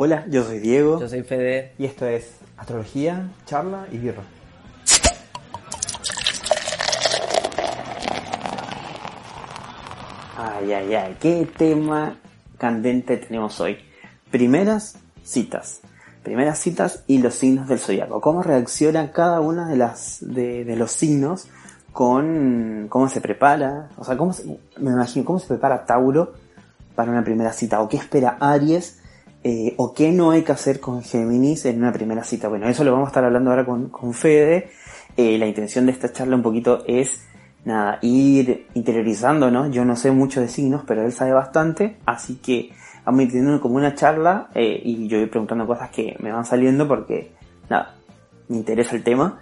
Hola, yo soy Diego Yo soy Fede. y esto es Astrología, Charla y Birra. Ay, ay, ay, qué tema candente tenemos hoy. Primeras citas. Primeras citas y los signos del zodiaco. ¿Cómo reacciona cada una de las de, de los signos con cómo se prepara? O sea, cómo se- me imagino cómo se prepara Tauro para una primera cita o qué espera Aries eh, o qué no hay que hacer con Géminis en una primera cita. Bueno, eso lo vamos a estar hablando ahora con, con Fede. Eh, la intención de esta charla un poquito es nada, ir interiorizando, ¿no? Yo no sé mucho de signos, pero él sabe bastante, así que vamos a ir teniendo como una charla eh, y yo voy preguntando cosas que me van saliendo porque, nada, me interesa el tema.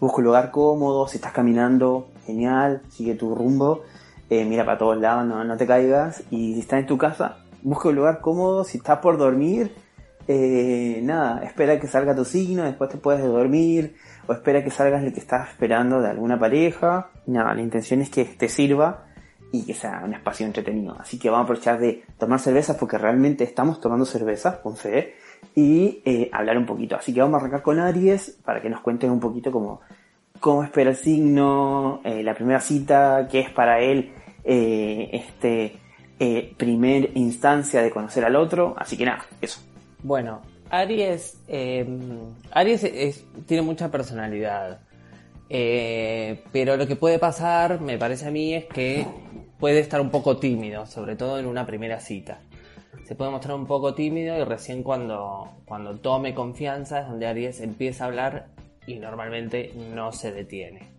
Busca un lugar cómodo, si estás caminando, genial, sigue tu rumbo, mira para todos lados, no, no te caigas. Y si estás en tu casa, busca un lugar cómodo, si estás por dormir, eh, nada, espera que salga tu signo, después te puedes dormir, o espera que salgas el que estás esperando de alguna pareja. Nada, la intención es que te sirva y que sea un espacio entretenido. Así que vamos a aprovechar de tomar cervezas porque realmente estamos tomando cervezas con y eh, hablar un poquito. Así que vamos a arrancar con Aries para que nos cuenten un poquito cómo, cómo espera el signo, eh, la primera cita, qué es para él este eh, primer instancia de conocer al otro. Así que nada, eso. Bueno, Aries, eh, Aries es- tiene mucha personalidad. Eh, pero lo que puede pasar, me parece a mí, es que puede estar un poco tímido, sobre todo en una primera cita. Se puede mostrar un poco tímido y recién cuando, cuando tome confianza es donde Aries empieza a hablar y normalmente no se detiene.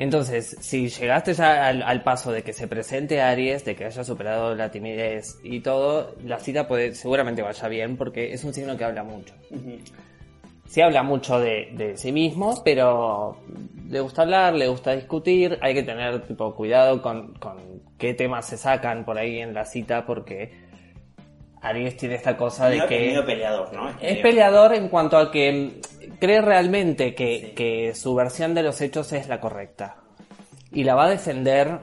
Entonces, si llegaste ya al, al paso de que se presente Aries, de que haya superado la timidez y todo, la cita puede, seguramente vaya bien porque es un signo que habla mucho. Sí habla mucho de, de sí mismo, pero le gusta hablar, le gusta discutir, hay que tener tipo cuidado con, con qué temas se sacan por ahí en la cita porque Aries tiene esta cosa de que... peleador, ¿no? Es peleador en cuanto a que cree realmente que, que su versión de los hechos es la correcta. Y la va a defender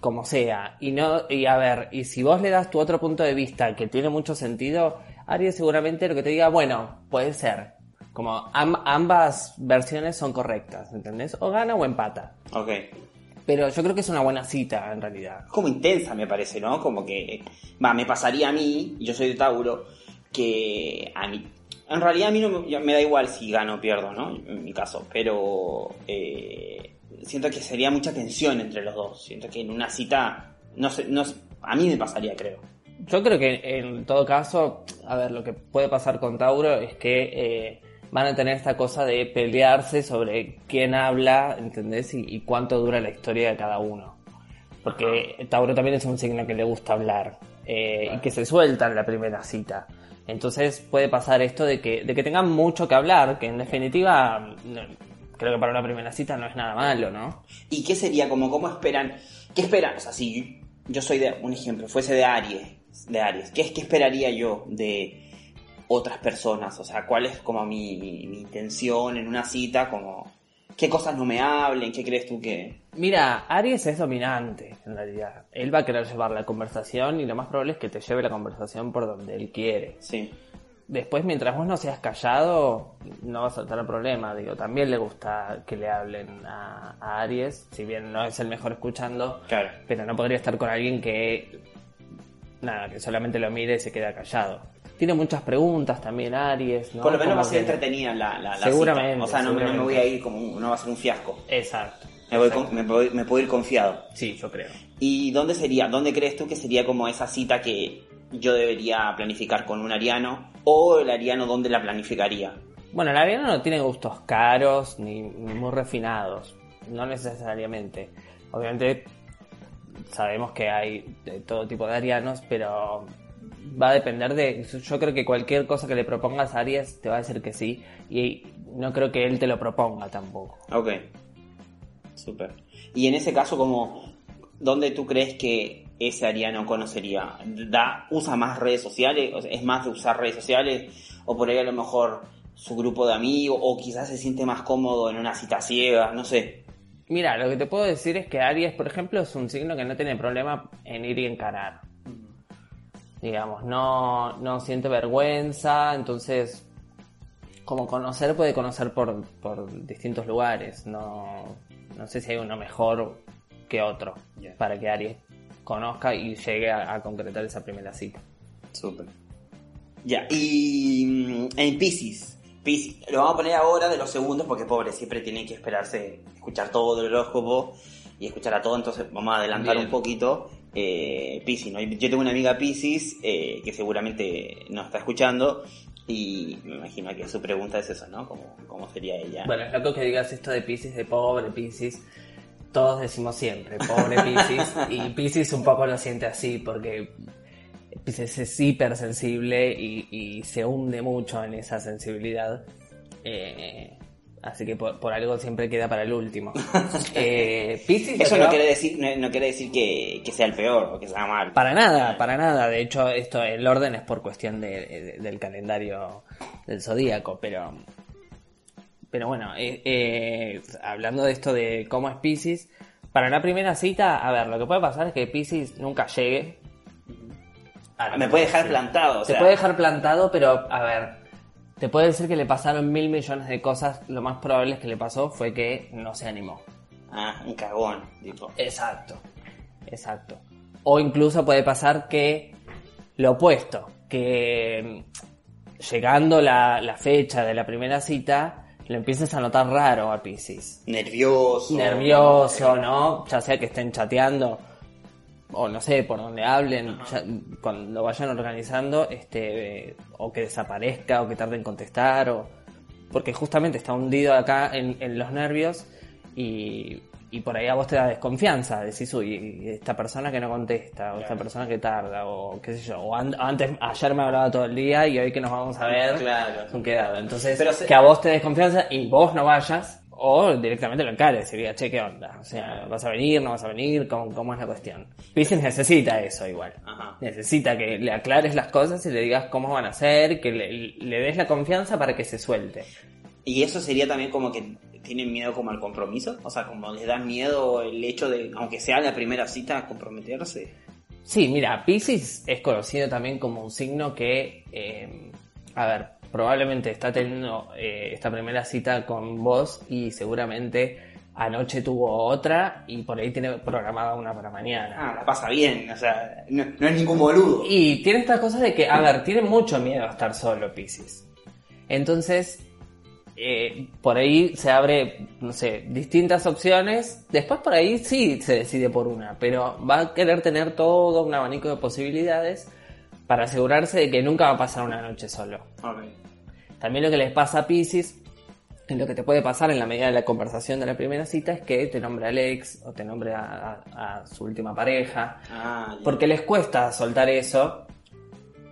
como sea. Y no, y a ver, y si vos le das tu otro punto de vista que tiene mucho sentido, Aries seguramente lo que te diga, bueno, puede ser. Como am- ambas versiones son correctas, ¿entendés? O gana o empata. Ok. Pero yo creo que es una buena cita en realidad. como intensa, me parece, ¿no? Como que, va, me pasaría a mí, y yo soy de Tauro, que a mí, en realidad a mí no me, da igual si gano o pierdo, ¿no? En mi caso, pero eh, siento que sería mucha tensión entre los dos. Siento que en una cita, no sé, no a mí me pasaría, creo. Yo creo que en todo caso, a ver, lo que puede pasar con Tauro es que eh, van a tener esta cosa de pelearse sobre quién habla, ¿entendés? Y, y cuánto dura la historia de cada uno. Porque Tauro también es un signo que le gusta hablar eh, y que se suelta en la primera cita. Entonces puede pasar esto de que, de que tengan mucho que hablar, que en definitiva creo que para una primera cita no es nada malo, ¿no? ¿Y qué sería? Como, ¿Cómo esperan? ¿Qué esperan? O sea, si yo soy de, un ejemplo, fuese de Aries, de Aries, ¿qué, qué esperaría yo de otras personas? O sea, ¿cuál es como mi, mi, mi intención en una cita? Como, ¿qué cosas no me hablen? ¿Qué crees tú que...? Mira, Aries es dominante, en realidad. Él va a querer llevar la conversación y lo más probable es que te lleve la conversación por donde él quiere. Sí. Después, mientras vos no seas callado, no vas a tener problema. Digo, también le gusta que le hablen a, a Aries, si bien no es el mejor escuchando, Claro. pero no podría estar con alguien que, nada, que solamente lo mire y se queda callado. Tiene muchas preguntas también Aries, ¿no? Por lo menos va a ser entretenida la, la, la Seguramente, cita. O sea, no, me- no me seguramente. voy a ir como... no va a ser un fiasco. Exacto. Me, voy exacto. con- me, puedo, me puedo ir confiado. Sí, yo creo. ¿Y dónde sería? ¿Dónde crees tú que sería como esa cita que yo debería planificar con un ariano? ¿O el ariano dónde la planificaría? Bueno, el ariano no tiene gustos caros ni, ni muy refinados, no necesariamente. Obviamente sabemos que hay de todo tipo de arianos, pero va a depender de... Yo creo que cualquier cosa que le propongas a Aries te va a decir que sí y no creo que él te lo proponga tampoco. Ok. Súper. Y en ese caso, como, ¿dónde tú crees que ese ariano conocería? ¿Da, ¿Usa más redes sociales? ¿Es más de usar redes sociales? ¿O por ahí a lo mejor su grupo de amigos? ¿O quizás se siente más cómodo en una cita ciega? No sé. Mira, lo que te puedo decir es que Aries, por ejemplo, es un signo que no tiene problema en ir y encarar. Digamos, no, no siente vergüenza, entonces como conocer puede conocer por, por distintos lugares, no, no sé si hay uno mejor que otro para que Aries conozca y llegue a, a concretar esa primera cita. Súper. Ya, y mm, en Pisces. Pisces, lo vamos a poner ahora de los segundos porque pobre, siempre tienen que esperarse, escuchar todo el horóscopo y escuchar a todo, entonces vamos a adelantar Bien. un poquito. Eh, Pisces, ¿no? Yo tengo una amiga Pisces eh, que seguramente nos está escuchando y me imagino que su pregunta es eso, ¿no? ¿Cómo, cómo sería ella? Bueno, es loco que digas esto de Pisces, de pobre Pisces. Todos decimos siempre, pobre Pisces. y Pisces un poco lo siente así, porque Pisces es hipersensible y, y se hunde mucho en esa sensibilidad. Eh, así que por, por algo siempre queda para el último. Eh, Piscis, lo eso no quiere decir, no, no quiere decir que, que sea el peor o que sea mal. Para nada, para nada. De hecho, esto el orden es por cuestión de- de- del calendario del zodíaco, pero pero bueno, eh, eh, hablando de esto de cómo es Pisces, para la primera cita, a ver, lo que puede pasar es que Pisces nunca llegue. a Me puede dejar plantado, o Te sea, puede dejar plantado, pero a ver, te puede decir que le pasaron mil millones de cosas. Lo más probable es que le pasó fue que no se animó. Ah, un cagón, tipo. Exacto, exacto. O incluso puede pasar que lo opuesto, que mm, llegando la, la fecha de la primera cita, lo empieces a notar raro a Pisces. Nervioso. Nervioso, ¿no? Ya sea que estén chateando o no sé, por donde hablen, ya- cuando lo vayan organizando, este, eh, o que desaparezca, o que tarde en contestar, o porque justamente está hundido acá en, en los nervios y, y por ahí a vos te da desconfianza, decís, uy, esta persona que no contesta, o esta persona que tarda, o qué sé yo, o an- antes, ayer me hablaba todo el día y hoy que nos vamos a ver, Claro. son quedado. Entonces, Pero se- que a vos te des confianza y vos no vayas, o directamente lo encares y digas, che, ¿qué onda? O sea, ¿vas a venir, no vas a venir? ¿Cómo, cómo es la cuestión? Pisces necesita eso igual. Ajá. Necesita que le aclares las cosas y le digas cómo van a ser, que le, le des la confianza para que se suelte. Y eso sería también como que tienen miedo como al compromiso, o sea, como les da miedo el hecho de, aunque sea la primera cita, comprometerse. Sí, mira, Pisces es conocido también como un signo que, eh, a ver, probablemente está teniendo eh, esta primera cita con vos y seguramente anoche tuvo otra y por ahí tiene programada una para mañana. Ah, la pasa bien, o sea, no, no es ningún boludo. Y tiene esta cosa de que, a ver, tiene mucho miedo a estar solo, Pisces. Entonces, eh, por ahí se abre, no sé, distintas opciones. Después por ahí sí se decide por una, pero va a querer tener todo un abanico de posibilidades para asegurarse de que nunca va a pasar una noche solo. También lo que les pasa a Pisces, lo que te puede pasar en la medida de la conversación de la primera cita, es que te nombre al ex o te nombre a- a- a su última pareja. Ah. Porque les cuesta soltar eso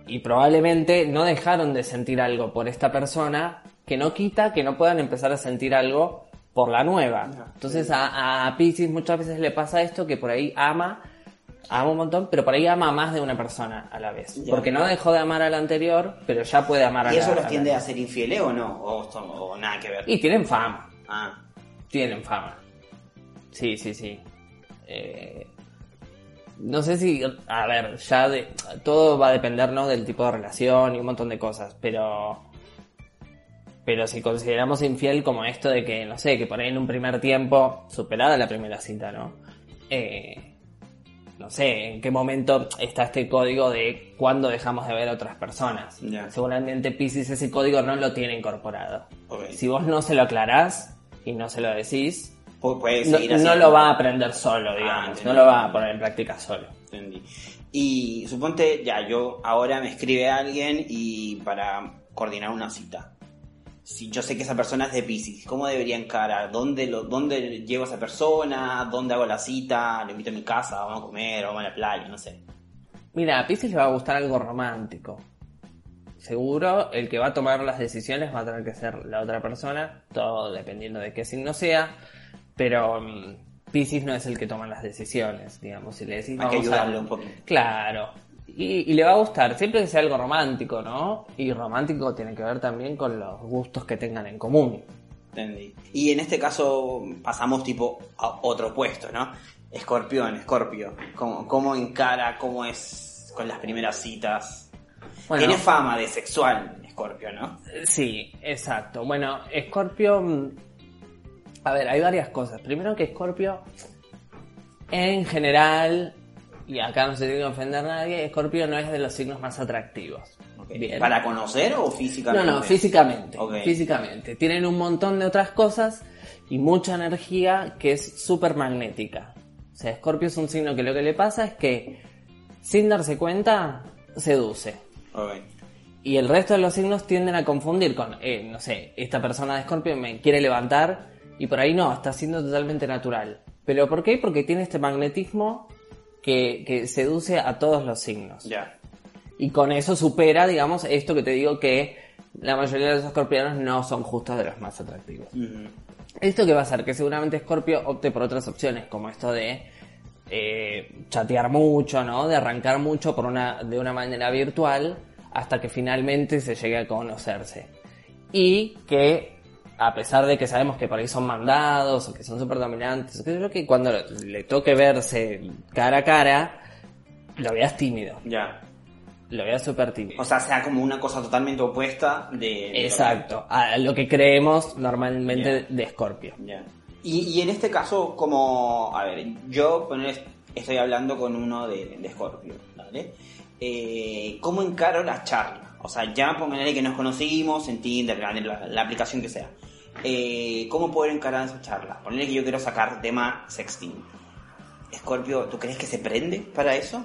y probablemente no dejaron de sentir algo por esta persona que no quita que no puedan empezar a sentir algo por la nueva. Entonces a, a Pisces muchas veces le pasa esto que por ahí ama, ama un montón, pero por ahí ama a más de una persona a la vez. Ya. Porque no dejó de amar a la anterior, pero ya puede amar a ¿Y la eso los tiende a ser infieles o no? O, son- o nada que ver. Y tienen fama. Ah, Tienen fama. Sí, sí, sí. Eh, no sé si, a ver, ya de, todo va a depender, ¿no? Del tipo de relación y un montón de cosas, pero, pero si consideramos infiel como esto de que, no sé, que por ahí en un primer tiempo, superada la primera cita, ¿no? Eh, no sé, en qué momento está este código de cuándo dejamos de ver a otras personas. Ya. Seguramente Pisces ese código no lo tiene incorporado. Si vos no se lo aclarás y no se lo decís, Pu- puede no, seguir no lo va a aprender solo, Ah, digamos. entendí. no lo va a poner en práctica solo. Entendí. Y suponte, ya, yo ahora me escribe alguien y para coordinar una cita. Si yo sé que esa persona es de Pisces, ¿cómo debería encarar? ¿Dónde, lo, ¿Dónde llevo a esa persona? ¿Dónde hago la cita? ¿Lo invito a mi casa? ¿Vamos a comer? ¿Vamos a la playa? No sé. Mira, a Pisces le va a gustar algo romántico. Seguro, el que va a tomar las decisiones va a tener que ser la otra persona, todo dependiendo de qué signo sea, pero mm, Pisces no es el que toma las decisiones, digamos, si le decís Hay que "Vamos a-". ayudarle un poquito. Claro, y, y le va a gustar, siempre que sea algo romántico, ¿no? Y romántico tiene que ver también con los gustos que tengan en común. Entendí. Y en este caso pasamos tipo a otro puesto, ¿no? Escorpión, Escorpio. ¿Cómo, cómo encara, cómo es, con las primeras citas. Bueno. Tiene fama de sexual, Scorpio, ¿no? Sí, exacto. Bueno, Scorpio. mm, A ver, hay varias cosas. Primero que Scorpio, en general, y acá no se tiene que ofender a nadie, Scorpio no es de los signos más atractivos. Bien. ¿Para conocer o No, físicamente? no, físicamente. Ok. Físicamente. Tienen un montón de otras cosas y mucha energía que es súper magnética. O sea, Scorpio es un signo que lo que le pasa es que, sin darse cuenta, seduce. Y el resto de los signos tienden a confundir con, eh, no sé, esta persona de Scorpio me quiere levantar y por ahí no, está siendo totalmente natural. ¿Pero por qué? Porque tiene este magnetismo que, que seduce a todos los signos. Ya. Y con eso supera, digamos, esto que te digo que la mayoría de los escorpianos no son justos de los más atractivos. Ujú. ¿Esto qué va a hacer? Que seguramente Scorpio opte por otras opciones, como esto de eh, chatear mucho, ¿no? De arrancar mucho por una, de una manera virtual hasta que finalmente se llegue a conocerse. Y que, a pesar de que sabemos que por ahí son mandados o que son súper dominantes, creo que cuando le toque verse cara a cara, lo veas tímido, Ya. lo veas súper tímido. O sea, sea como una cosa totalmente opuesta de... de- Exacto, a lo que creemos normalmente de Scorpio. Ya. Y, y en este caso, como, a ver, yo estoy hablando con uno de, de Scorpio, ¿vale? Eh, ¿Cómo encaro la charla? O sea, ya ponerle que nos conocimos en Tinder, la, la- la aplicación que sea. Eh, ¿Cómo poder encarar esa charla? Ponerle que yo quiero sacar tema sexting. Scorpio, ¿tú crees que se prende para eso?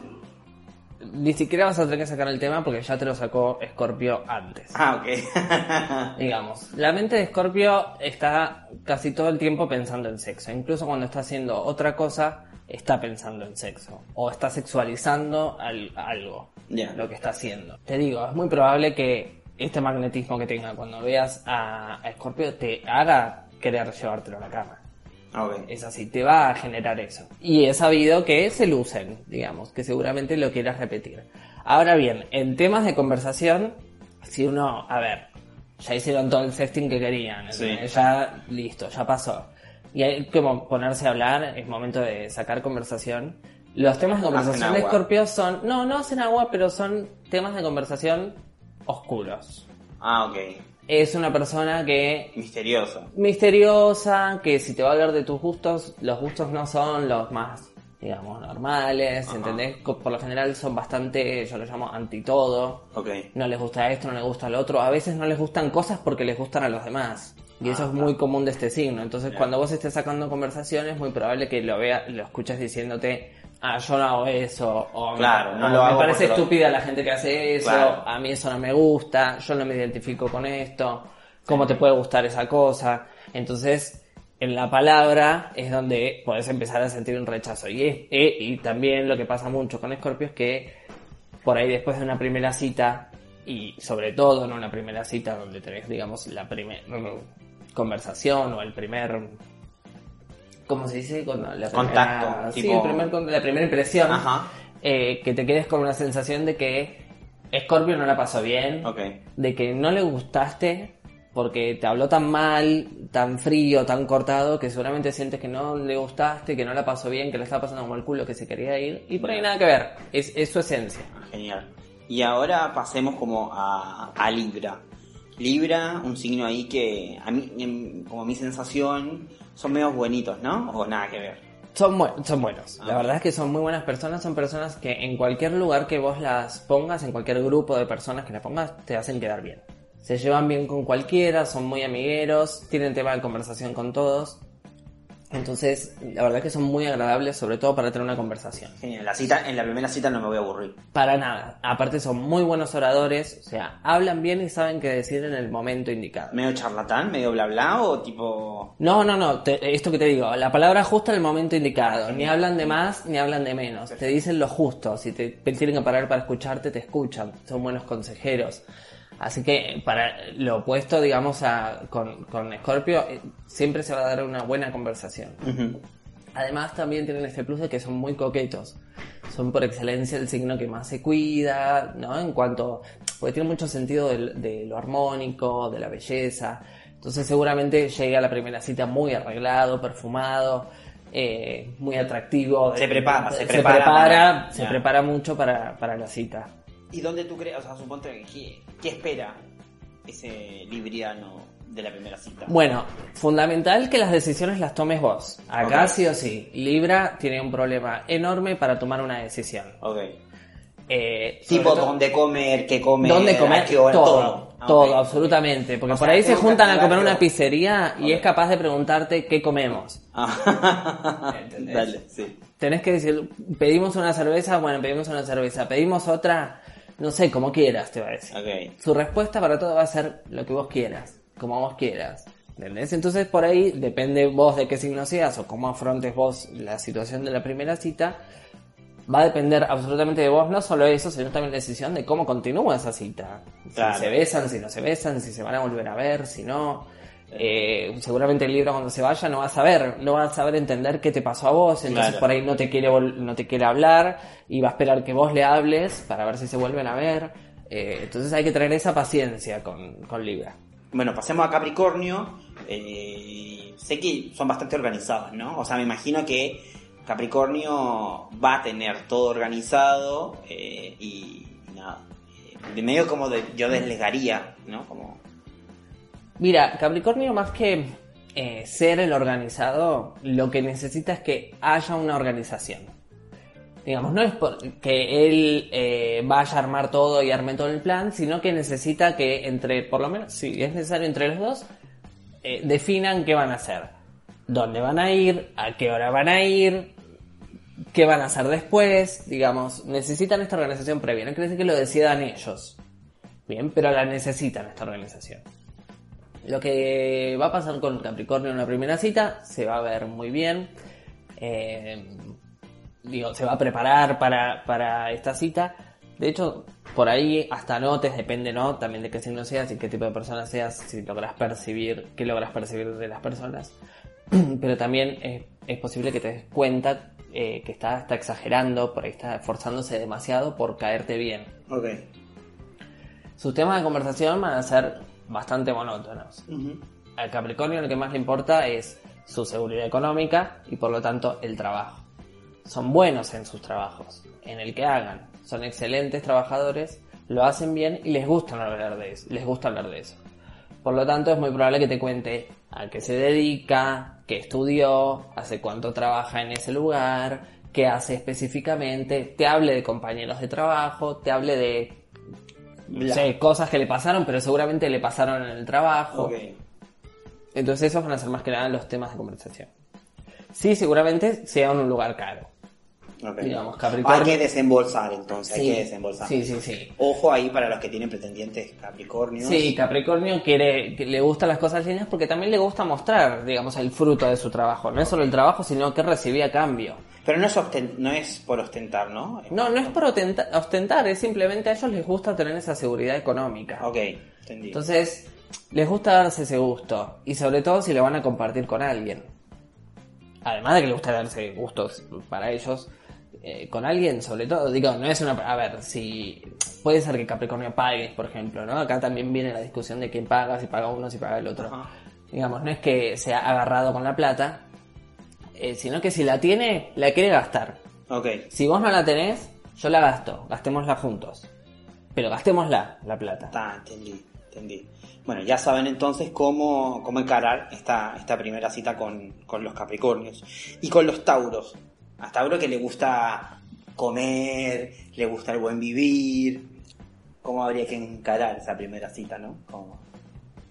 Ni siquiera vas a tener que sacar el tema porque ya te lo sacó Scorpio antes. Ah, ok. Digamos, la mente de Scorpio está casi todo el tiempo pensando en sexo. Incluso cuando está haciendo otra cosa, está pensando en sexo. O está sexualizando al- algo, lo que está haciendo. Te digo, es muy probable que este magnetismo que tenga cuando veas a, a Scorpio te haga querer llevártelo a la cama. ok. Es así, te va a generar eso. Y he sabido que se lucen, digamos, que seguramente lo quieras repetir. Ahora bien, en temas de conversación, si uno, a ver, ya hicieron todo el sexting que querían, ya listo, ya pasó. Y hay que ponerse a hablar, es momento de sacar conversación. Los temas de conversación de. Scorpio son, no, no hacen agua, pero son temas de conversación oscuros. Ah, ok. Es una persona que Misterioso. misteriosa, que si te va a hablar de tus gustos, los gustos no son los más, digamos, normales, Ajá. ¿entendés? Por lo general son bastante, yo lo llamo anti todo. Ok. No les gusta esto, no les gusta lo otro. A veces no les gustan cosas porque les gustan a los demás. Y eso Ah, es muy común de este signo. Entonces, cuando vos estés sacando conversaciones, es muy probable que lo vea, lo escuches diciéndote, ah, yo no hago eso, o me- Claro, no hago me parece lo- estúpida la gente que hace eso, Claro. a mí eso no me gusta, yo no me identifico con esto, cómo te puede gustar esa cosa. Entonces, en la palabra es donde podés empezar a sentir un rechazo. Y, es- e- y también lo que pasa mucho con Scorpio es que por ahí después de una primera cita, y sobre todo en una primera cita donde tenés, digamos, la primera conversación o el primer... ¿Cómo se dice? Cuando la Contacto, Sí, tipo- el primer la primera impresión. Ajá. eh, que te quedes con una sensación de que Scorpio no la pasó bien, de que no le gustaste porque te habló tan mal, tan frío, tan cortado, que seguramente sientes que no le gustaste, que no la pasó bien, que le estaba pasando como el culo, que se quería ir, y por ahí nada que ver, es, es su esencia. Genial. Y ahora pasemos como a, a Libra. Libra, un signo ahí que a mí, como mi sensación, son medios buenitos, ¿no? O nada que ver. Son, buen- son buenos, la Ah. verdad es que son muy buenas personas, son personas que en cualquier lugar que vos las pongas, en cualquier grupo de personas que las pongas, te hacen quedar bien. Se llevan bien con cualquiera, son muy amigueros, tienen tema de conversación con todos. Entonces, la verdad es que son muy agradables, sobre todo para tener una conversación. Genial. La cita, en la primera cita no me voy a aburrir. Para nada. Aparte son muy buenos oradores, o sea, hablan bien y saben qué decir en el momento indicado. ¿Medio charlatán? ¿Medio bla bla? ¿O tipo.? No, no, no, te- esto que te digo, la palabra justa en el momento indicado. Ni hablan de más ni hablan de menos. Te dicen lo justo. Si te tienen que parar para escucharte, te escuchan. Son buenos consejeros. Así que para lo opuesto, digamos, a, con, con Scorpio, eh, siempre se va a dar una buena conversación. Además también tienen este plus de que son muy coquetos. Son por excelencia el signo que más se cuida, ¿no? En cuanto... Porque tiene mucho sentido de, lo armónico, de la belleza. Entonces seguramente llegue a la primera cita muy arreglado, perfumado. eh, muy atractivo. Se prepara, se se prepara prepara, para- se ya. prepara mucho para, para la cita. ¿Y dónde tú crees, o sea, suponte, ¿qué, qué espera ese libriano de la primera cita? Bueno, fundamental que las decisiones las tomes vos. Acá sí o sí. Libra tiene un problema enorme para tomar una decisión. Ok. Eh, Tipo, dónde comer, qué comer, ¿Dónde comer? a qué hora, todo, Ah, todo, ok. absolutamente. Porque O por sea, ahí se que juntan a comer una pizzería y es capaz de preguntarte qué comemos. Ah. Dale, sí. Tenés que decir, pedimos una cerveza, bueno, pedimos una cerveza, pedimos otra, no sé, como quieras, te va a decir. Su respuesta para todo va a ser lo que vos quieras, como vos quieras. ¿Entendés? Entonces por ahí depende vos de qué signo seas o cómo afrontes vos la situación de la primera cita. Va a depender absolutamente de vos, no solo eso, sino también la decisión de cómo continúa esa cita. Claro. Si se besan, si no se besan, si se van a volver a ver, si no. Eh, seguramente el libro cuando se vaya no va a saber, no va a saber entender qué te pasó a vos, entonces Claro. por ahí no te quiere no te quiere hablar y va a esperar que vos le hables para ver si se vuelven a ver. Eh, entonces hay que tener esa paciencia con, con Libra. Bueno, pasemos a Capricornio. Eh, sé que son bastante organizados, ¿no? O sea, me imagino que Capricornio va a tener todo organizado y nada. De medio como de, yo deslegaría, ¿no? Como... Mira, Capricornio más que eh, ser el organizado, lo que necesita es que haya una organización. Digamos, no es que él eh, vaya a armar todo y arme todo el plan, sino que necesita que entre, por lo menos, si es necesario entre los dos, eh, definan qué van a hacer. Dónde van a ir, a qué hora van a ir, qué van a hacer después, digamos, necesitan esta organización previa. No quiere decir que lo decidan ellos. Bien, pero la necesitan esta organización. Lo que va a pasar con Capricornio en la primera cita se va a ver muy bien. Eh, digo, se va a preparar para, para esta cita. De hecho, por ahí hasta notes, depende, ¿no? También de qué signo seas y qué tipo de persona seas, si logras percibir, qué logras percibir de las personas. Pero también es, es posible que te des cuenta eh, que está, está exagerando, por ahí está esforzándose demasiado por caerte bien. Ok. Sus temas de conversación van a ser bastante monótonos. Al Capricornio lo que más le importa es su seguridad económica y por lo tanto el trabajo. Son buenos en sus trabajos, en el que hagan. Son excelentes trabajadores, lo hacen bien y les gusta hablar de eso. Les gusta hablar de eso. Por lo tanto es muy probable que te cuente a qué se dedica, qué estudió, hace cuánto trabaja en ese lugar, qué hace específicamente, te hable de compañeros de trabajo, te hable de no sé, cosas que le pasaron, pero seguramente le pasaron en el trabajo. Ok. Entonces esos van a ser más que nada los temas de conversación. Sí, seguramente sea en un lugar caro. Digamos, Capricornio- Hay que desembolsar entonces, hay que desembolsar. sí, sí, sí. Ojo ahí para los que tienen pretendientes Capricornio. Sí, Capricornio quiere, que le gustan las cosas lindas porque también le gusta mostrar, digamos, el fruto de su trabajo. No es solo el trabajo, sino que recibía cambio. Pero no es, no es por ostentar, ¿no? No, no es por ostenta- ostentar, es simplemente a ellos les gusta tener esa seguridad económica. Ok, entendí. Entonces, les gusta darse ese gusto. Y sobre todo si lo van a compartir con alguien. Además de que les gusta darse gustos para ellos, eh, con alguien, sobre todo, digo, no es una... A ver, si... Puede ser que Capricornio pague, por ejemplo, ¿no? Acá también viene la discusión de quién paga, si paga uno, si paga el otro. Ajá. Digamos, no es que sea agarrado con la plata, eh, sino que si la tiene, la quiere gastar. Ok, Si vos no la tenés, yo la gasto, gastémosla juntos. Pero gastémosla, la plata. está, entendí, entendí. Bueno, ya saben entonces cómo, cómo encarar esta, esta primera cita con, con los Capricornios. Y con los Tauros. A Tauro que le gusta comer, le gusta el buen vivir. ¿Cómo habría que encarar esa primera cita, no? Como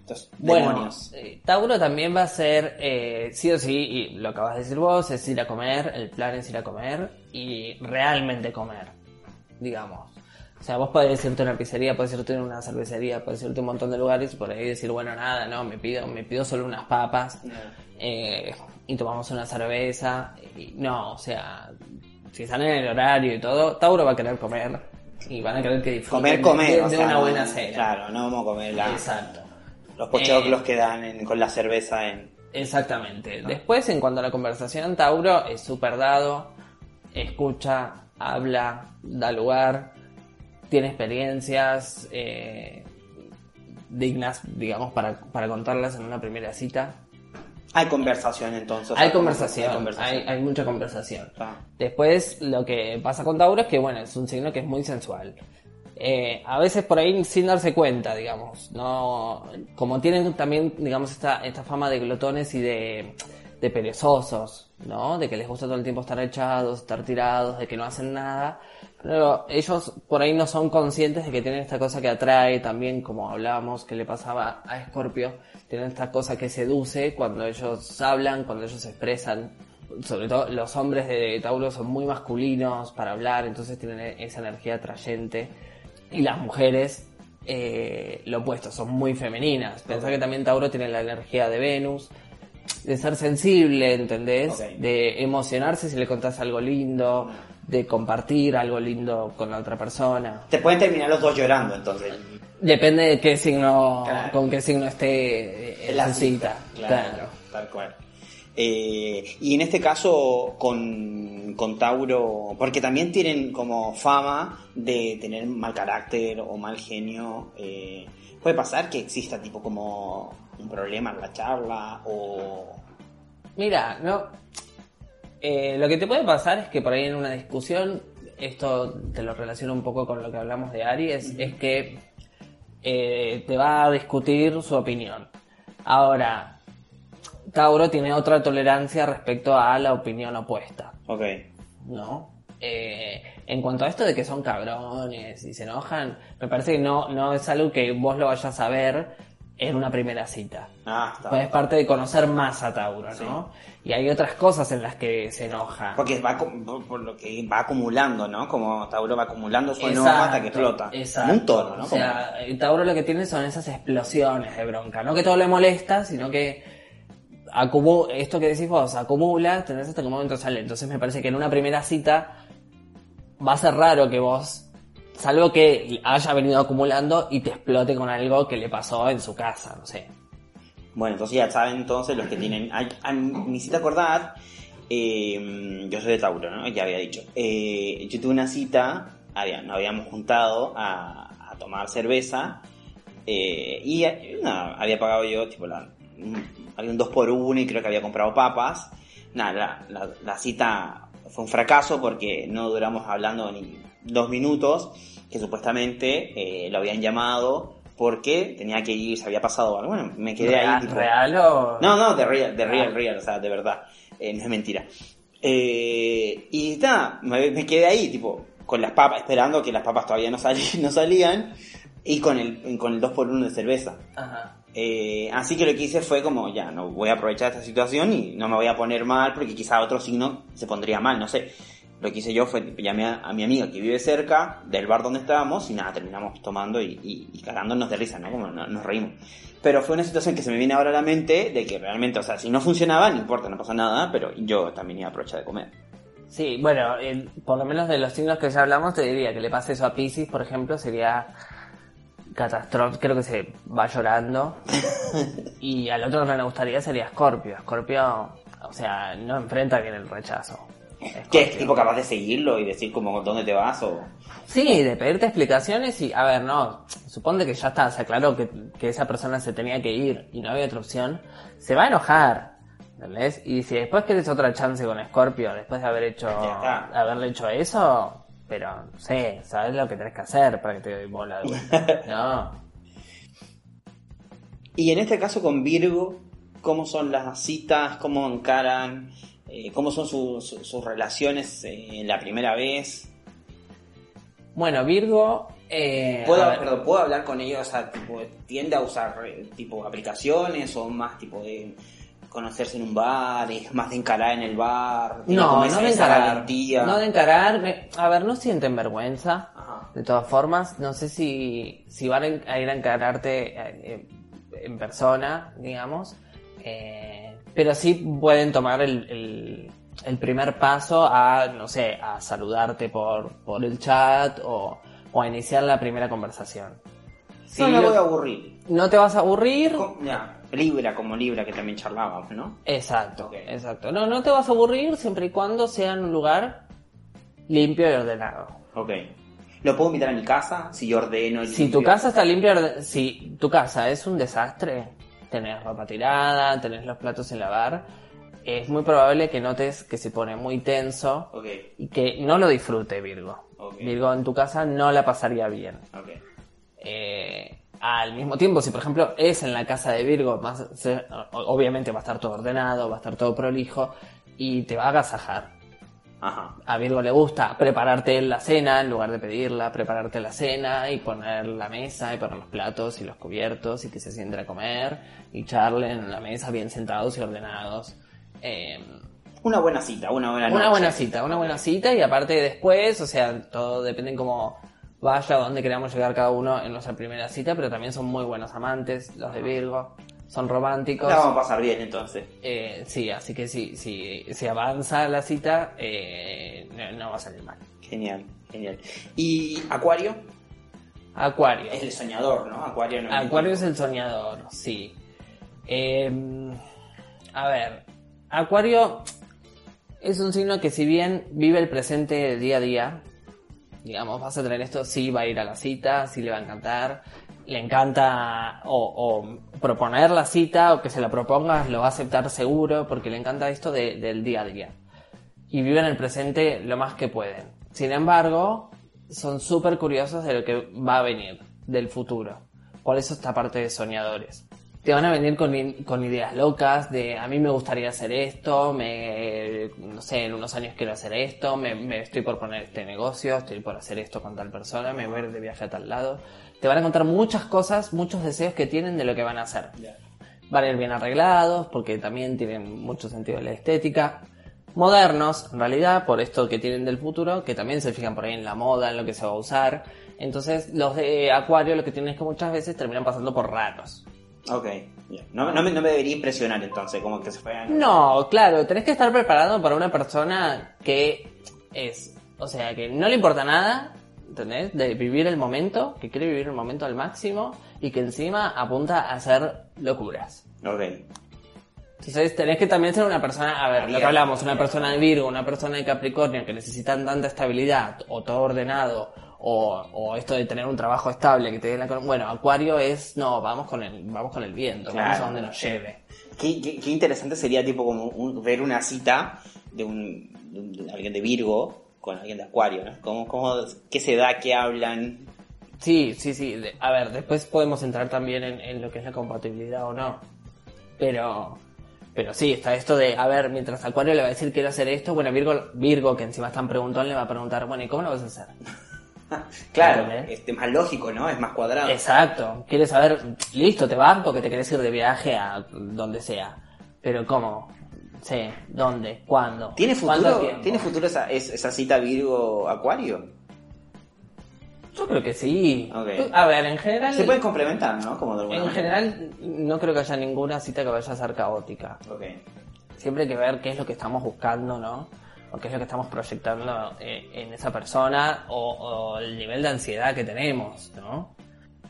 estos Bueno, demonios. eh, Tauro también va a ser, eh, sí o sí, y lo acabas de decir vos, es ir a comer, el plan es ir a comer y realmente comer, digamos. O sea, vos podés irte a una pizzería, podés irte a una cervecería, podés irte a un montón de lugares y por ahí decir, bueno, nada, no, me pido, me pido solo unas papas eh, y tomamos una cerveza. Y, no, o sea, si salen en el horario y todo, Tauro va a querer comer y van a querer que disfruten Comer, comer. de, o de sea, una no- buena cena. Claro, no vamos a comer la- Exacto. los pochoclos Eh, que dan en- con la cerveza en... Exactamente. Después, en cuanto a la conversación, Tauro es súper dado, escucha, habla, da lugar, tiene experiencias eh, dignas, digamos, para, para contarlas en una primera cita. Hay conversación entonces. conversación, Hay conversación. hay, hay mucha conversación. Ah. Después, lo que pasa con Tauro es que, bueno, es un signo que es muy sensual. Eh, a veces por ahí sin darse cuenta, digamos. no Como tienen también, digamos, esta, esta fama de glotones y de, de perezosos, ¿no? De que les gusta todo el tiempo estar echados, estar tirados, de que no hacen nada. Pero ellos por ahí no son conscientes de que tienen esta cosa que atrae también, como hablábamos, que le pasaba a Scorpio. Tienen esta cosa que seduce cuando ellos hablan, cuando ellos expresan sobre todo los hombres de Tauro son muy masculinos para hablar, entonces tienen e- esa energía atrayente. Y las mujeres, eh, lo opuesto, son muy femeninas. Pensá que también Tauro tiene la energía de Venus, de ser sensible, ¿entendés? De emocionarse si le contás algo lindo, de compartir algo lindo con la otra persona. Te pueden terminar los dos llorando entonces. Depende de qué signo, Claro. con qué signo esté eh, la cita. Claro, tal cual. Eh, y en este caso con, con Tauro, porque también tienen como fama de tener mal carácter o mal genio, eh, puede pasar que exista tipo como un problema en la charla o... Mira, no. Eh, lo que te puede pasar es que por ahí en una discusión, esto te lo relaciono un poco con lo que hablamos de Aries, es que eh, te va a discutir su opinión. Ahora, Tauro tiene otra tolerancia respecto a la opinión opuesta, Ok. ¿no? Eh, en cuanto a esto de que son cabrones y se enojan, me parece que no, no es algo que vos lo vayas a ver en una primera cita. Ah, está. Pues es parte de conocer más a Tauro, ¿no? Y hay otras cosas en las que se enoja. Porque va por- lo que va acumulando, ¿no? Como Tauro va acumulando su enojo hasta que explota. Exacto. Un toro, ¿no? O sea, Tauro lo que tiene son esas explosiones de bronca. No que todo le molesta, sino que acumu- esto que decís vos, acumula, tenés hasta que un momento sale. Entonces me parece que en una primera cita va a ser raro que vos, salvo que haya venido acumulando y te explote con algo que le pasó en su casa, no sé. Bueno, entonces ya saben entonces los que tienen... ay, ay, me hiciste acordar, eh, yo soy de Tauro, ¿no? Ya había dicho. Eh, yo tuve una cita, había, nos habíamos juntado a, tomar cerveza eh, y eh, nada, había pagado yo, tipo, la, mm, había un 2 por 1 y creo que había comprado papas. Nada, la- la cita fue un fracaso porque no duramos hablando ni dos minutos, que supuestamente eh, lo habían llamado porque tenía que ir, se había pasado algo. Bueno, me quedé ahí. ¿Real, tipo, real o...? no, no, de real, de real, Ah. real, o sea, de verdad. Eh, no es mentira. Eh, y nada, me, me quedé ahí, tipo, con las papas, esperando que las papas todavía no, sali- no salían, y con el, con el 2x1 de cerveza. Ajá. Eh, así que lo que hice fue como, ya, no voy a aprovechar esta situación y no me voy a poner mal, porque quizá otro signo se pondría mal, no sé. Lo que hice yo fue, llamé a, a mi amiga que vive cerca del bar donde estábamos y nada, terminamos tomando y, y, y cagándonos de risa, ¿no? Como no- nos reímos. Pero fue una situación que se me viene ahora a la mente de que realmente, o sea, si no funcionaba, no importa, no pasa nada, pero yo también iba a aprovechar de comer. Sí, bueno, por lo menos de los signos que ya hablamos, te diría que le pase eso a Pisces, por ejemplo, sería catastrófico, creo que se va llorando. y al otro que no le gustaría sería Scorpio. Scorpio, o sea, no enfrenta bien el rechazo. Que es tipo capaz de seguirlo y decir como dónde te vas o... Sí, de pedirte explicaciones y, a ver, no, suponte que ya está, se aclaró que, que esa persona se tenía que ir y no había otra opción, se va a enojar, ¿entendés? Y si después querés otra chance con Scorpio, después de haber hecho, haberle hecho eso, pero, no sé, sabes lo que tenés que hacer para que te doy bola de vuelta. No. Y en este caso con Virgo, ¿cómo son las citas? ¿Cómo encaran? Eh, ¿Cómo son su- su- sus relaciones eh, la primera vez? Bueno, Virgo, eh, ¿Puedo, a ver, perdón, ¿Puedo hablar con ellos? O sea, tipo, ¿tiende a usar eh, tipo aplicaciones o más tipo de conocerse en un bar? ¿Es más de encarar en el bar? ¿Tiene como no, no de encarar, no de encarar, a ver, no sienten vergüenza, Ajá. De todas formas, no sé si, si van a ir a encararte en persona, digamos, eh, pero sí pueden tomar el, el- el primer paso a, no sé, a saludarte por, por el chat o, o a iniciar la primera conversación. Sí, no me voy a aburrir. no te vas a aburrir. Ya, Libra como Libra que también charlábamos, ¿no? Exacto, exacto. No, no te vas a aburrir siempre y cuando sea en un lugar limpio y ordenado. Ok. ¿Lo puedo invitar a mi casa? Si yo ordeno... y Si limpio? tu casa está limpia, si tu casa es un desastre, tenés ropa tirada, tenés los platos sin lavar, es muy probable que notes que se pone muy tenso y que no lo disfrute Virgo. Virgo en tu casa no la pasaría bien. Eh, al mismo tiempo, si por ejemplo es en la casa de Virgo, más, se- obviamente va a estar todo ordenado, va a estar todo prolijo y te va a agasajar. Ajá. A Virgo le gusta prepararte la cena en lugar de pedirla, prepararte la cena y poner la mesa y poner los platos y los cubiertos y que se sienten a comer y charlen en la mesa bien sentados y ordenados. Eh, Una buena cita, una buena una buena cita, una buena cita y aparte después, o sea, todo depende en cómo vaya, a dónde queramos llegar cada uno en nuestra primera cita, pero también son muy buenos amantes, los de Virgo, son románticos. La vamos a pasar bien entonces. Eh, sí, así que si, si, si avanza la cita, eh, no, no va a salir mal. Genial, genial. ¿Y Acuario? Acuario. Es el soñador, ¿no? Acuario no Acuario es el soñador, sí. Eh, a ver, Acuario es un signo que si bien vive el presente día a día, digamos, vas a tener esto, sí va a ir a la cita, sí le va a encantar, le encanta o proponer la cita o que se la propongas, lo va a aceptar seguro porque le encanta esto de- del día a día. Y vive en el presente lo más que pueden. Sin embargo, son súper curiosos de lo que va a venir, del futuro. Por eso esta parte de soñadores. Te van a venir con, con ideas locas de a mí me gustaría hacer esto, me, no sé, en unos años quiero hacer esto, me, me estoy por poner este negocio, estoy por hacer esto con tal persona, me voy a ir de viaje a tal lado. Te van a contar muchas cosas, muchos deseos que tienen de lo que van a hacer. Van a ir bien arreglados, porque también tienen mucho sentido de la estética. Modernos, en realidad, por esto que tienen del futuro, que también se fijan por ahí en la moda, en lo que se va a usar. Entonces, los de Acuario lo que tienen es que muchas veces terminan pasando por raros. Ok, bien. No, no me, no me debería impresionar entonces, como que se fueran... No, claro, tenés que estar preparado para una persona que es, o sea, que no le importa nada, ¿entendés? De vivir el momento, que quiere vivir el momento al máximo y que encima apunta a hacer locuras. Ok, Entonces tenés que también ser una persona, a ver, lo que hablamos, una persona de Virgo, una persona de Capricornio que necesitan tanta estabilidad, o todo ordenado, o, o esto de tener un trabajo estable que te dé la... Bueno, Acuario es, no, vamos con el, vamos con el viento, vamos Claro. a donde nos lleve. Qué, qué- qué interesante sería tipo como un- ver una cita de, un, de un- de alguien de Virgo con alguien de Acuario, ¿no? ¿Cómo, cómo, ¿Qué se da? ¿Qué hablan? Sí, sí, sí. a ver, después podemos entrar también en, en lo que es la compatibilidad o no. Pero, pero sí, está esto de, a ver, mientras Acuario le va a decir quiero hacer esto, bueno, Virgo, Virgo que encima es tan preguntón, le va a preguntar, bueno, ¿y cómo lo vas a hacer? Claro, ¿Entendés? este, más lógico, ¿no? Es más cuadrado. Exacto. Quieres saber, listo, te banco que te querés ir de viaje a donde sea. Pero ¿cómo? Sí, ¿dónde? ¿Cuándo? ¿Tiene ¿Cuánto futuro? ¿tiene futuro esa, es- esa cita Virgo-Acuario? Yo creo que sí. A ver, en general... Se pueden complementar, ¿no? Como de En manera. general, no creo que haya ninguna cita que vaya a ser caótica. Ok. Siempre hay que ver qué es lo que estamos buscando, ¿no? O qué es lo que estamos proyectando eh, en esa persona o, o el nivel de ansiedad que tenemos, ¿no?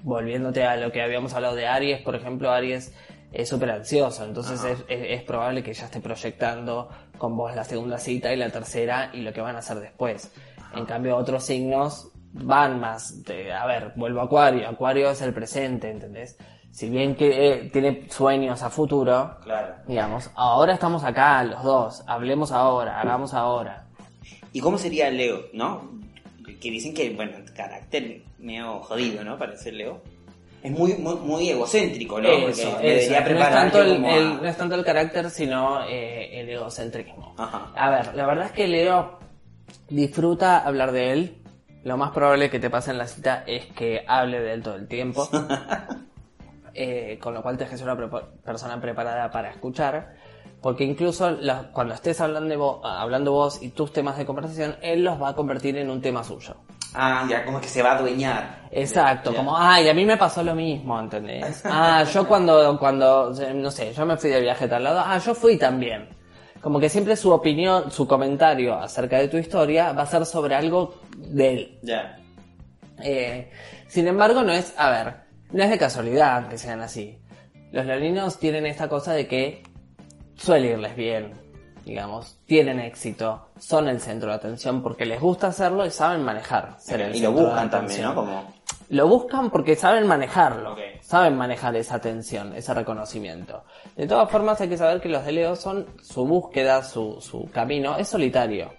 Volviéndote a lo que habíamos hablado de Aries, por ejemplo, Aries es súper ansioso, entonces Ajá. es, es- es probable que ya esté proyectando con vos la segunda cita y la tercera y lo que van a hacer después. En cambio, otros signos van más, de- a ver, vuelvo a Acuario, Acuario es el presente, ¿entendés? Si bien que eh, tiene sueños a futuro, Claro. digamos, ahora estamos acá los dos, hablemos ahora, hagamos ahora. ¿Y cómo sería Leo, no? Que dicen que, bueno, carácter medio jodido, ¿no? Para ser Leo. Es muy, muy, muy egocéntrico, ¿no? Porque Eso, me eso. debería No, es tanto el, a- el- no es tanto el carácter, sino eh, el egocentrismo. Ajá. A ver, la verdad es que Leo disfruta hablar de él. Lo más probable que te pase en la cita es que hable de él todo el tiempo. Eh, con lo cual te que ser una persona preparada para escuchar. Porque incluso la- cuando estés hablando, de vo- hablando vos y tus temas de conversación, él los va a convertir en un tema suyo. Ah, ya como que se va a adueñar. Exacto, Ya. como, ay, a mí me pasó lo mismo, ¿entendés? Ah, yo cuando, cuando, no sé, yo me fui de viaje a tal lado, ah, yo fui también. Como que siempre su opinión, su comentario acerca de tu historia va a ser sobre algo de él. Ya. Eh, sin embargo, no es, a ver, no es de casualidad que sean así. Los leoninos tienen esta cosa de que suele irles bien, digamos, tienen éxito, son el centro de atención porque les gusta hacerlo y saben manejar. Ser el Y lo buscan también. ¿no? Como... Lo buscan porque saben manejarlo, saben manejar esa atención, ese reconocimiento. De todas formas hay que saber que los de Leo son su búsqueda, su, su camino, es solitario.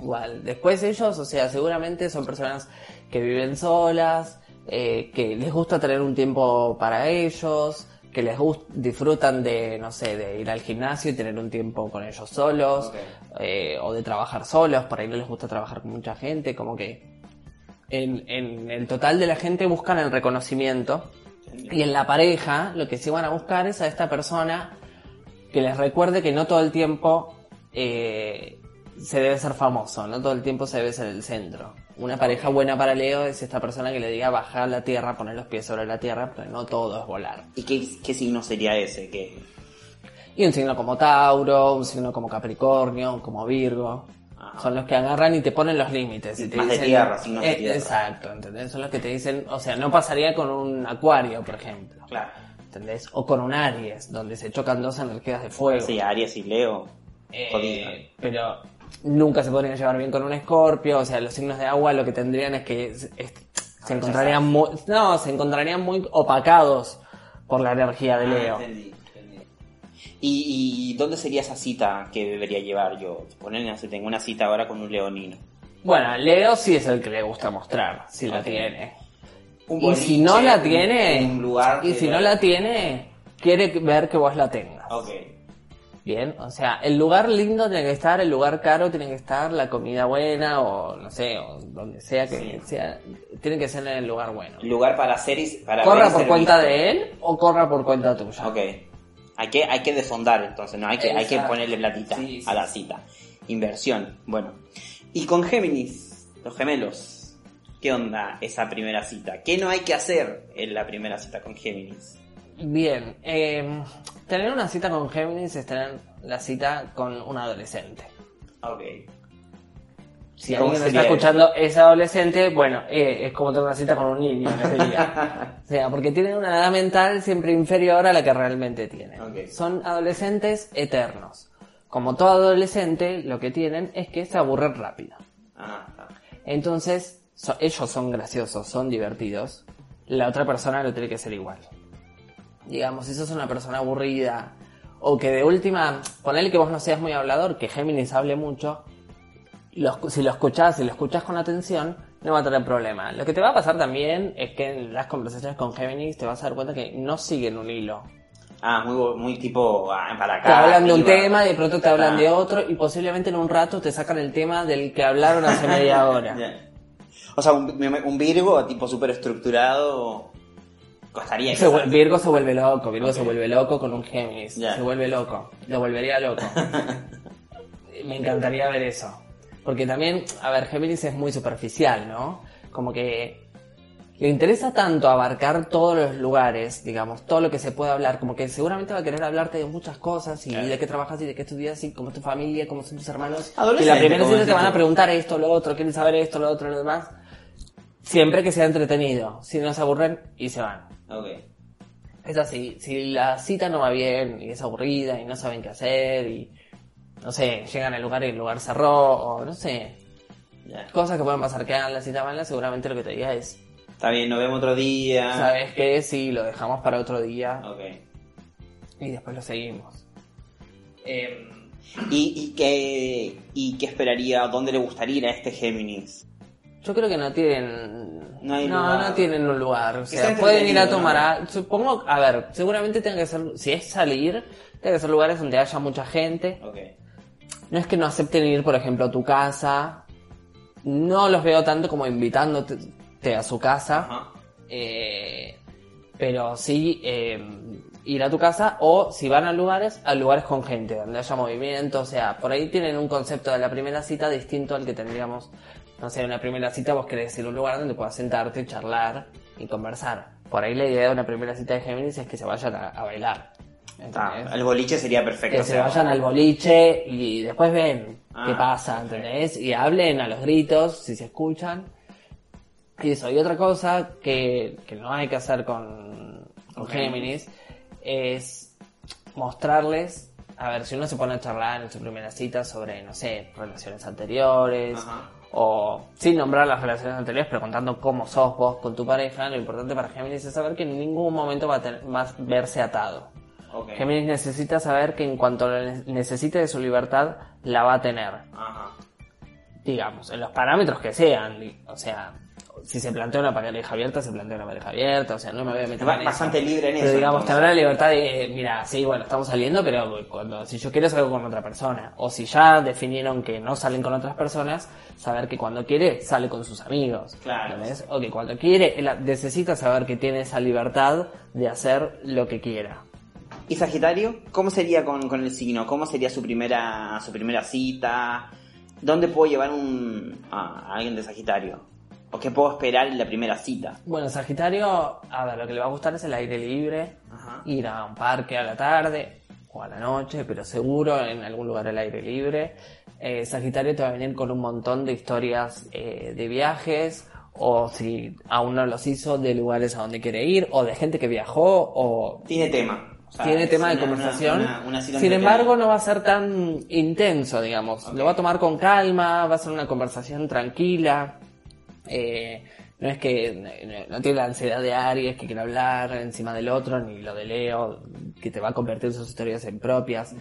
Igual, después ellos, o sea, seguramente son personas que viven solas, eh, que les gusta tener un tiempo para ellos, que les gust- disfrutan de, no sé, de ir al gimnasio y tener un tiempo con ellos solos, eh, o de trabajar solos, por ahí no les gusta trabajar con mucha gente, como que en, en el total de la gente buscan el reconocimiento y en la pareja lo que sí van a buscar es a esta persona que les recuerde que no todo el tiempo eh, se debe ser famoso, no todo el tiempo se debe ser el centro. Una pareja buena para Leo es esta persona que le diga bajar la tierra, poner los pies sobre la tierra, pero no todo es volar. ¿Y qué, qué signo sería ese? ¿Qué? Y un signo como Tauro, un signo como Capricornio, como Virgo. Ajá. Son los que agarran y te ponen los límites. Y te Más de tierra, signos de Eh, tierra. Exacto, ¿entendés? Son los que te dicen, o sea, no pasaría con un Acuario, por ejemplo. Claro. ¿Entendés? O con un Aries, donde se chocan dos energías de fuego. Sí, Aries y Leo. Eh, pero nunca se podrían llevar bien con un escorpio, o sea, los signos de agua lo que tendrían es que es- es- se encontrarían muy, no, se encontrarían muy opacados por la energía de Ah, Leo. entendí, entendí. ¿Y, y dónde sería esa cita que debería llevar yo? Poner, no sé, tengo una cita ahora con un leonino. Bueno, Leo sí es el que le gusta mostrar, si la tiene. Y si no la tiene, un lugar y si no la tiene, quiere ver que vos la tengas. Ok. Bien, o sea, el lugar lindo tiene que estar, el lugar caro tiene que estar, la comida buena o no sé, o donde sea que Sí. sea, tiene que ser en el lugar bueno. Lugar para hacer y para ¿Corra por cuenta visto. de él o corra por cuenta tuya? Ok. Hay que, hay que desfondar entonces, ¿no? Hay que, hay que ponerle platita Sí, sí, a la cita. Inversión. Bueno. Y con Géminis, los gemelos. ¿Qué onda esa primera cita? ¿Qué no hay que hacer en la primera cita con Géminis? Bien, eh, tener una cita con Géminis es tener la cita con un adolescente. Ok. Si ¿Cómo alguien está sería escuchando es adolescente, bueno, eh, es como tener una cita con un niño, les diría. O sea, porque tienen una edad mental siempre inferior a la que realmente tienen. Son adolescentes eternos. Como todo adolescente, lo que tienen es que se aburren rápido. Ah. Entonces, so- ellos son graciosos, son divertidos. La otra persona lo tiene que ser igual. Digamos, si sos una persona aburrida, o que de última, ponele que vos no seas muy hablador, que Géminis hable mucho, lo si lo escuchás, si lo escuchás con atención, no va a tener problema. Lo que te va a pasar también es que en las conversaciones con Géminis te vas a dar cuenta que no siguen un hilo. Ah, muy, muy tipo ah, para acá. Te hablan de un tema de pronto te hablan Ah. de otro y posiblemente en un rato te sacan el tema del que hablaron hace media hora. O sea, un, un Virgo tipo súper estructurado costaría Se Virgo se vuelve loco, Virgo se vuelve loco con un Géminis, se vuelve loco, lo volvería loco. Me encantaría ver eso. Porque también, a ver, Géminis es muy superficial, ¿no? Como que le interesa tanto abarcar todos los lugares, digamos, todo lo que se puede hablar, como que seguramente va a querer hablarte de muchas cosas y Claro. de qué trabajas y de qué estudias y cómo es tu familia, cómo son tus hermanos. Y la primera cita te van a preguntar esto, lo otro, quieren saber esto, lo otro, lo demás. Siempre que sea entretenido, si no se aburren y se van. Ok. Es así, si la cita no va bien y es aburrida y no saben qué hacer y no sé, llegan al lugar y el lugar cerró o no sé, cosas que pueden pasar que hagan la cita mala, seguramente lo que te diga es, Está bien, nos vemos otro día. ¿sabes qué? Sí, lo dejamos para otro día Ok. y después lo seguimos. ¿Y, y, qué, ¿Y qué esperaría? ¿Dónde le gustaría ir a este Géminis? Yo creo que no tienen... No hay no, lugar. no tienen un lugar. O sea pueden ir a tomar... a- supongo, a ver, seguramente tienen que ser... Si es salir, tienen que ser lugares donde haya mucha gente. Ok. No es que no acepten ir, por ejemplo, a tu casa. No los veo tanto como invitándote te a su casa. Ajá. Eh, pero sí eh, ir a tu casa o si van a lugares, a lugares con gente, donde haya movimiento. O sea, por ahí tienen un concepto de la primera cita distinto al que tendríamos. No sé, una primera cita vos querés ir a un lugar donde puedas sentarte, charlar y conversar. Por ahí la idea de una primera cita de Géminis es que se vayan a, a bailar. Ah, el boliche sería perfecto. que o se vayan al boliche y después ven Ah, qué pasa, perfecto. ¿entendés? Y hablen a los gritos, si se escuchan. Y eso, y otra cosa que, que no hay que hacer con, con. Géminis es mostrarles, a ver, si uno se pone a charlar en su primera cita sobre, no sé, relaciones anteriores, Ajá. O sin nombrar las relaciones anteriores, pero contando cómo sos vos con tu pareja, lo importante para Géminis es saber que en ningún momento va a, tener, va a verse atado. Ok. Géminis necesita saber que en cuanto necesite de su libertad, la va a tener. Ajá. Digamos, en los parámetros que sean. O sea, si se plantea una pareja abierta, se plantea una pareja abierta. O sea, no me voy a meter eso. bastante libre en Pero eso, digamos, tener la libertad de, eh, mira, sí, bueno, estamos saliendo, pero cuando si yo quiero salgo con otra persona. O si ya definieron que no salen con otras personas, saber que cuando quiere sale con sus amigos. Claro. ¿entendés? O que cuando quiere, necesita saber que tiene esa libertad de hacer lo que quiera. ¿Y Sagitario? ¿Cómo sería con, con el signo? ¿Cómo sería su primera, su primera cita? ¿Dónde puedo llevar un, a alguien de Sagitario? ¿O qué puedo esperar en la primera cita? Bueno, Sagitario, a ver, lo que le va a gustar es el aire libre, Ajá. ir a un parque a la tarde o a la noche, pero seguro en algún lugar al aire libre. Eh, Sagitario te va a venir con un montón de historias eh, de viajes, o si aún no los hizo, de lugares a donde quiere ir, o de gente que viajó, o Tiene tema. O sea, tiene tema de una- conversación. una- una- Sin embargo, no va a ser tan intenso, digamos. Ok. Lo va a tomar con calma, va a ser una conversación tranquila. Eh, no es que no, tiene la ansiedad de Aries que quiere hablar encima del otro, ni lo de Leo, que te va a convertir sus historias en propias.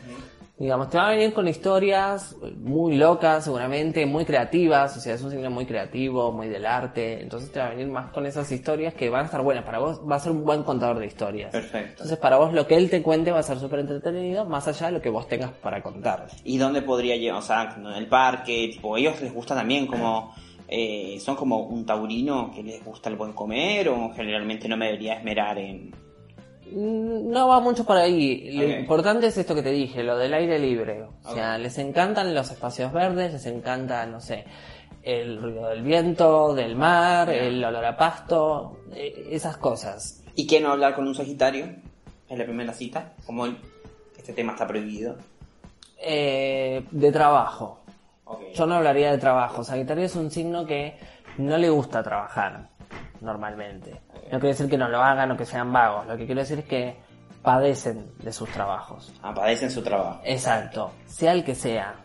Digamos, te va a venir con historias muy locas, seguramente, muy creativas, o sea, es un signo muy creativo, muy del arte, entonces te va a venir más con esas historias que van a estar buenas para vos, va a ser un buen contador de historias. Perfecto. Entonces, para vos lo que él te cuente va a ser súper entretenido, más allá de lo que vos tengas para contar. ¿Y dónde podría llevar? O sea, en el parque, tipo, ellos les gusta también como... eh, ¿Son como un taurino que les gusta el buen comer o generalmente no me debería esmerar en... Mm, No va mucho por ahí. Lo importante es esto que te dije, lo del aire libre. O sea, les encantan los espacios verdes, les encanta, no sé, el ruido del viento, del mar, el olor a pasto, eh, esas cosas. ¿Y qué no hablar con un Sagitario en la primera cita? Como el- este tema está prohibido. Eh, de trabajo. Yo no hablaría de trabajo. Sagitario es un signo que no le gusta trabajar normalmente. No quiere decir que no lo hagan o que sean vagos. Lo que quiero decir es que padecen de sus trabajos. Ah, padecen su trabajo. Exacto. Sea el que sea,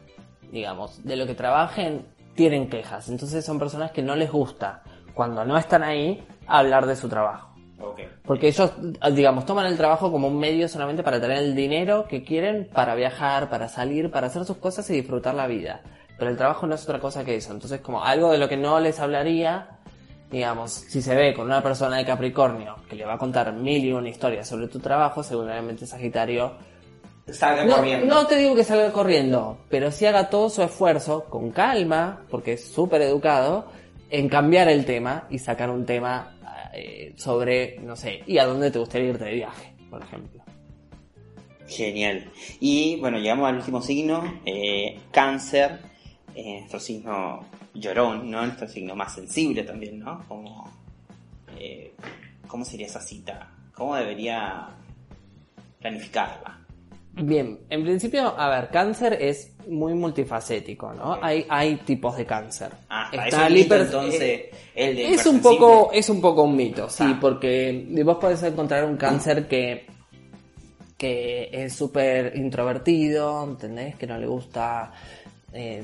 digamos, de lo que trabajen, tienen quejas. Entonces son personas que no les gusta, cuando no están ahí, hablar de su trabajo. Ok. Porque ellos, digamos, toman el trabajo como un medio solamente para tener el dinero que quieren para viajar, para salir, para hacer sus cosas y disfrutar la vida. Pero el trabajo no es otra cosa que eso. Entonces, como algo de lo que no les hablaría, digamos, si se ve con una persona de Capricornio que le va a contar mil y una historias sobre tu trabajo, seguramente Sagitario Salga no, corriendo. no te digo que salga corriendo, pero sí haga todo su esfuerzo con calma, porque es súper educado, en cambiar el tema y sacar un tema eh, sobre, no sé, y a dónde te gustaría irte de viaje, por ejemplo. Genial. Y bueno, llegamos al último signo, eh, cáncer, eh, nuestro signo llorón, ¿no? Nuestro signo más sensible también, ¿no? Como, eh, ¿Cómo sería esa cita? ¿Cómo debería planificarla? Bien, en principio, a ver, cáncer es muy multifacético, ¿no? Hay, hay tipos de cáncer. Ah, Está es el mito, hiper- entonces, eh, el de es un poco es un poco un mito sí Ah. porque vos podés encontrar un cáncer que que es súper introvertido entendés que no le gusta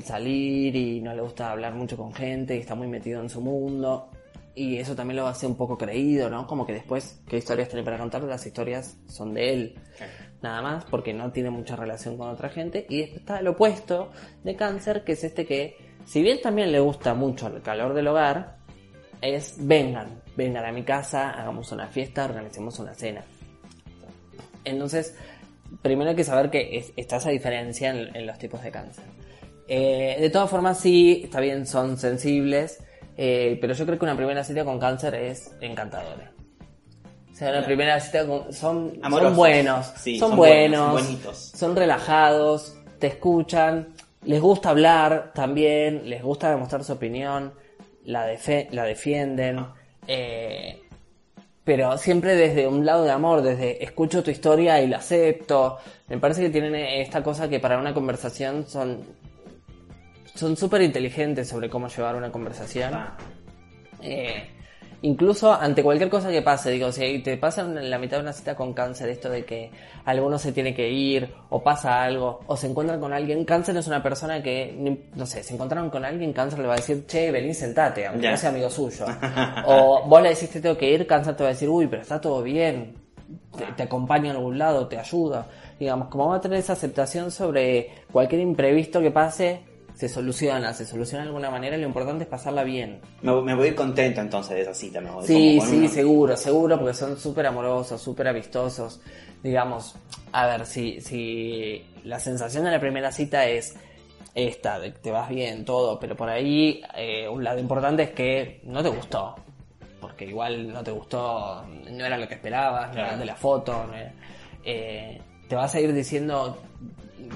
salir y no le gusta hablar mucho con gente y está muy metido en su mundo. Y eso también lo hace un poco creído no como que después qué historias tiene para contar las historias son de él nada más porque no tiene mucha relación con otra gente. Y después está el opuesto de cáncer que es este que si bien también le gusta mucho el calor del hogar es vengan vengan a mi casa hagamos una fiesta organicemos una cena entonces primero hay que saber que es- está esa diferencia en, en los tipos de cáncer Eh, de todas formas sí está bien son sensibles eh, pero yo creo que una primera cita con cáncer es encantadora o sea, una primera cita con, son, son buenos, Sí, son, son buenos, buenos, son relajados, te escuchan, les gusta hablar también, les gusta demostrar su opinión, la, defe- la defienden, Ah. eh, pero siempre desde un lado de amor, desde escucho tu historia y la acepto. Me parece que tienen esta cosa que para una conversación son son súper inteligentes sobre cómo llevar una conversación. Ah, Eh, incluso ante cualquier cosa que pase, digo, si te pasa en la mitad de una cita con cáncer esto de que alguno se tiene que ir, o pasa algo, o se encuentran con alguien, cáncer es una persona que, no sé, se encontraron con alguien, cáncer le va a decir, che, vení, sentate, aunque no sea amigo suyo. o vos le decís, te tengo que ir, cáncer te va a decir, uy, pero está todo bien, te, te acompaña a algún lado, te ayuda. Digamos, como va a tener esa aceptación sobre cualquier imprevisto que pase, se soluciona, se soluciona de alguna manera, lo importante es pasarla bien. Me, me voy contento entonces de esa cita. Me voy Sí, sí, una- seguro, seguro, porque son súper amorosos, súper amistosos. Digamos, a ver, si, si la sensación de la primera cita es esta, de que te vas bien, todo, pero por ahí eh, un lado importante es que no te gustó. Porque igual no te gustó, no era lo que esperabas, no era de la foto. no era- eh, te vas a ir diciendo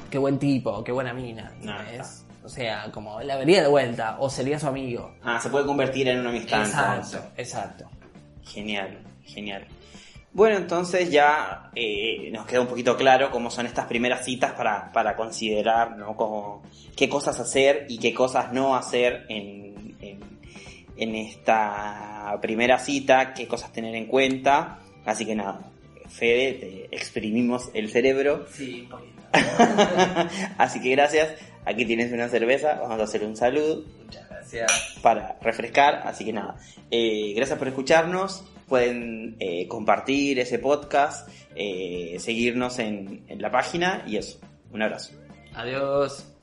qué buen tipo, qué buena mina. No. O sea, como la vería de vuelta, o sería su amigo. Ah, se puede convertir en una amistad. Exacto, entonces. exacto. Genial, genial. Bueno, entonces ya eh, nos queda un poquito claro cómo son estas primeras citas para, para considerar, ¿no? Como qué cosas hacer y qué cosas no hacer en, en, en esta primera cita, qué cosas tener en cuenta. Así que nada, Fede, te exprimimos el cerebro. Sí, un poquito. Así que gracias. Aquí tienes una cerveza. Vamos a hacer un saludo Muchas gracias. para refrescar. Así que nada, eh, gracias por escucharnos. Pueden eh, compartir ese podcast, eh, seguirnos en, en la página y eso. Un abrazo. Adiós.